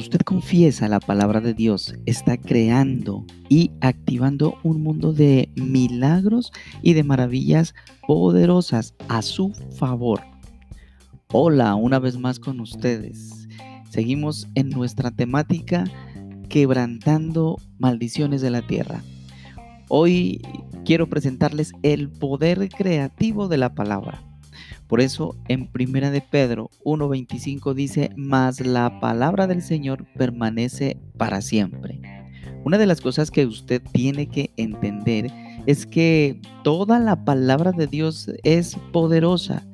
usted confiesa la palabra de Dios, está creando y activando un mundo de milagros y de maravillas poderosas a su favor. Hola, una vez más con ustedes. Seguimos en nuestra temática quebrantando maldiciones de la tierra. Hoy quiero presentarles el poder creativo de la palabra. Por eso en Primera de Pedro 1:25 dice, "Mas la palabra del Señor permanece para siempre." Una de las cosas que usted tiene que entender es que toda la palabra de Dios es poderosa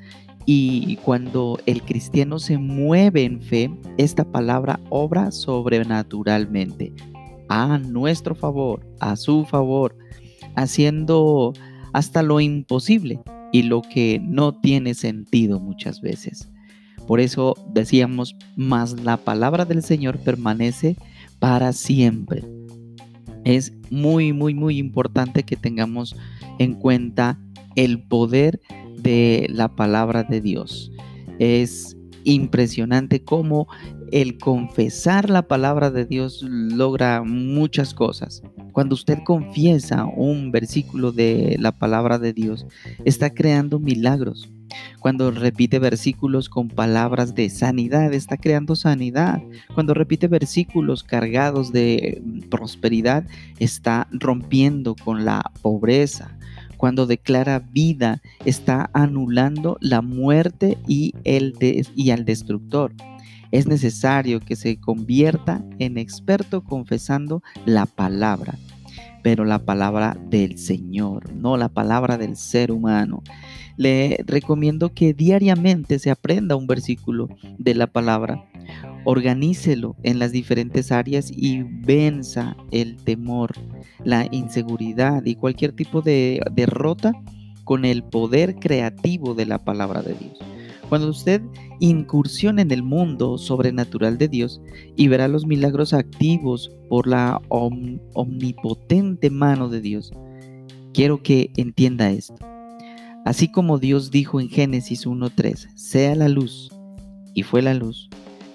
y cuando el cristiano se mueve en fe, esta palabra obra sobrenaturalmente a nuestro favor, a su favor, haciendo hasta lo imposible y lo que no tiene sentido muchas veces. Por eso decíamos, más la palabra del Señor permanece para siempre. Es muy, muy, muy importante que tengamos en cuenta el poder de la palabra de Dios. Es impresionante cómo el confesar la palabra de Dios logra muchas cosas. Cuando usted confiesa un versículo de la palabra de Dios, está creando milagros. Cuando repite versículos con palabras de sanidad, está creando sanidad. Cuando repite versículos cargados de prosperidad, está rompiendo con la pobreza. Cuando declara vida, está anulando la muerte y, el y al destructor es necesario que se convierta en experto confesando la palabra, pero la palabra del Señor, no la palabra del ser humano. Le recomiendo que diariamente se aprenda un versículo de la palabra, organícelo en las diferentes áreas y venza el temor, la inseguridad y cualquier tipo de derrota con el poder creativo de la palabra de Dios. Cuando usted incursione en el mundo sobrenatural de Dios y verá los milagros activos por la omnipotente mano de Dios, quiero que entienda esto. Así como Dios dijo en Génesis 1.3, sea la luz, y fue la luz.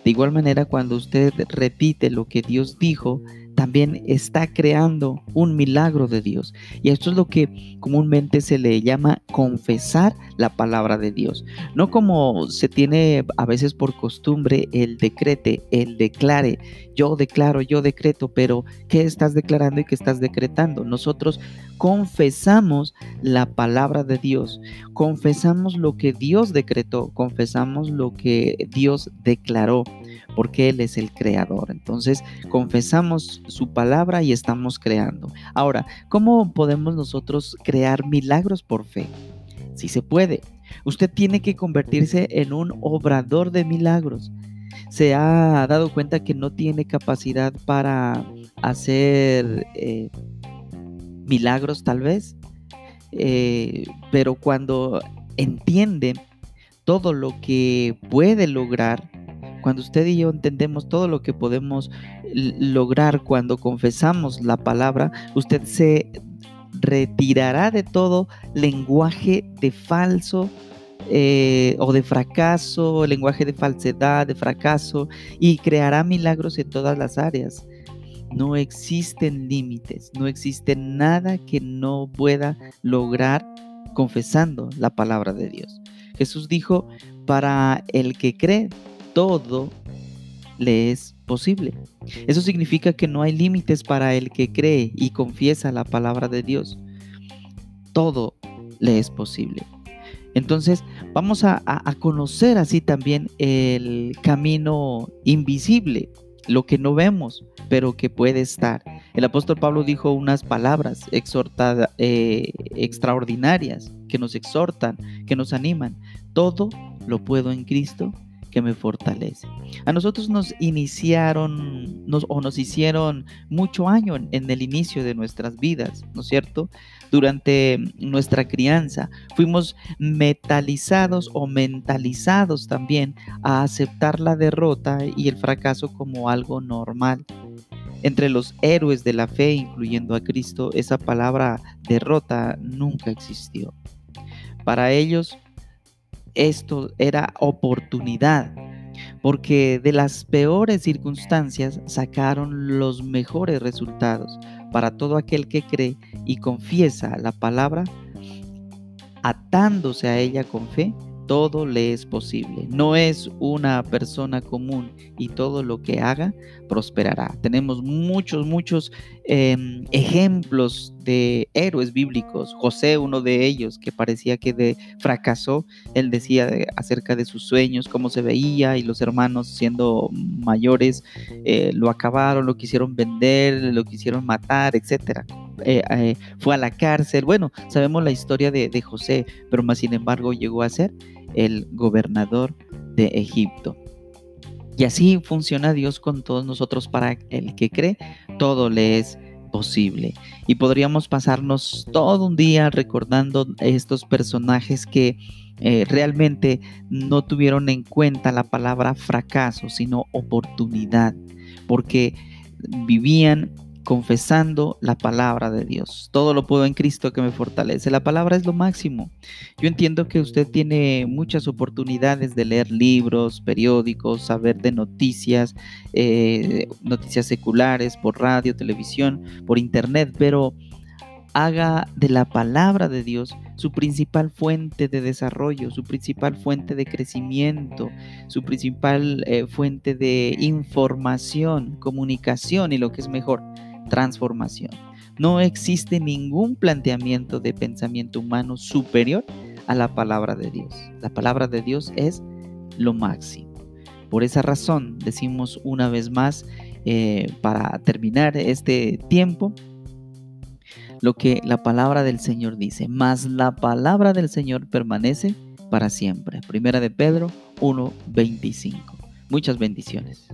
De igual manera, cuando usted repite lo que Dios dijo, también está creando un milagro de Dios. Y esto es lo que comúnmente se le llama confesar la palabra de Dios. No como se tiene a veces por costumbre el decrete, el declare, yo declaro, yo decreto, pero ¿qué estás declarando y qué estás decretando? Nosotros confesamos la palabra de Dios, confesamos lo que Dios decretó, confesamos lo que Dios declaró porque Él es el creador. Entonces, confesamos su palabra y estamos creando. Ahora, ¿cómo podemos nosotros crear milagros por fe? Si se puede. Usted tiene que convertirse en un obrador de milagros. Se ha dado cuenta que no tiene capacidad para hacer eh, milagros tal vez, eh, pero cuando entiende todo lo que puede lograr, cuando usted y yo entendemos todo lo que podemos lograr cuando confesamos la palabra, usted se retirará de todo lenguaje de falso eh, o de fracaso, lenguaje de falsedad, de fracaso, y creará milagros en todas las áreas. No existen límites, no existe nada que no pueda lograr confesando la palabra de Dios. Jesús dijo, para el que cree, todo le es posible. Eso significa que no hay límites para el que cree y confiesa la palabra de Dios. Todo le es posible. Entonces vamos a, conocer así también el camino invisible, lo que no vemos, pero que puede estar. El apóstol Pablo dijo unas palabras eh, extraordinarias que nos exhortan, que nos animan. Todo lo puedo en Cristo que me fortalece. A nosotros nos iniciaron o nos hicieron mucho año en, el inicio de nuestras vidas, ¿no es cierto? Durante nuestra crianza fuimos metalizados o mentalizados también a aceptar la derrota y el fracaso como algo normal. Entre los héroes de la fe, incluyendo a Cristo, esa palabra derrota nunca existió. Para ellos, esto era oportunidad. porque de las peores circunstancias sacaron los mejores resultados para todo aquel que cree y confiesa la palabra, atándose a ella con fe todo le es posible. No es una persona común y todo lo que haga prosperará. Tenemos muchos, muchos em, ejemplos de héroes bíblicos. José, uno de ellos, que parecía que fracasó. Él decía acerca de sus sueños, cómo se veía y los hermanos siendo mayores eh, lo acabaron, lo quisieron vender, lo quisieron matar, etcétera. Eh, eh, fue a la cárcel. Bueno, sabemos la historia de, de José, pero más sin embargo llegó a ser el gobernador de Egipto. Y así funciona Dios con todos nosotros para el que cree, todo le es posible. Y podríamos pasarnos todo un día recordando estos personajes que eh, realmente no tuvieron en cuenta la palabra fracaso, sino oportunidad, porque vivían confesando la palabra de Dios. Todo lo puedo en Cristo que me fortalece. La palabra es lo máximo. Yo entiendo que usted tiene muchas oportunidades de leer libros, periódicos, saber de noticias, eh, noticias seculares, por radio, televisión, por internet, pero haga de la palabra de Dios su principal fuente de desarrollo, su principal fuente de crecimiento, su principal eh, fuente de información, comunicación y lo que es mejor, transformación. No existe ningún planteamiento de pensamiento humano superior a la palabra de Dios. La palabra de Dios es lo máximo. Por esa razón decimos una vez más, eh, para terminar este tiempo, lo que la palabra del Señor dice, mas la palabra del Señor permanece para siempre. Primera de Pedro 1.25. Muchas bendiciones.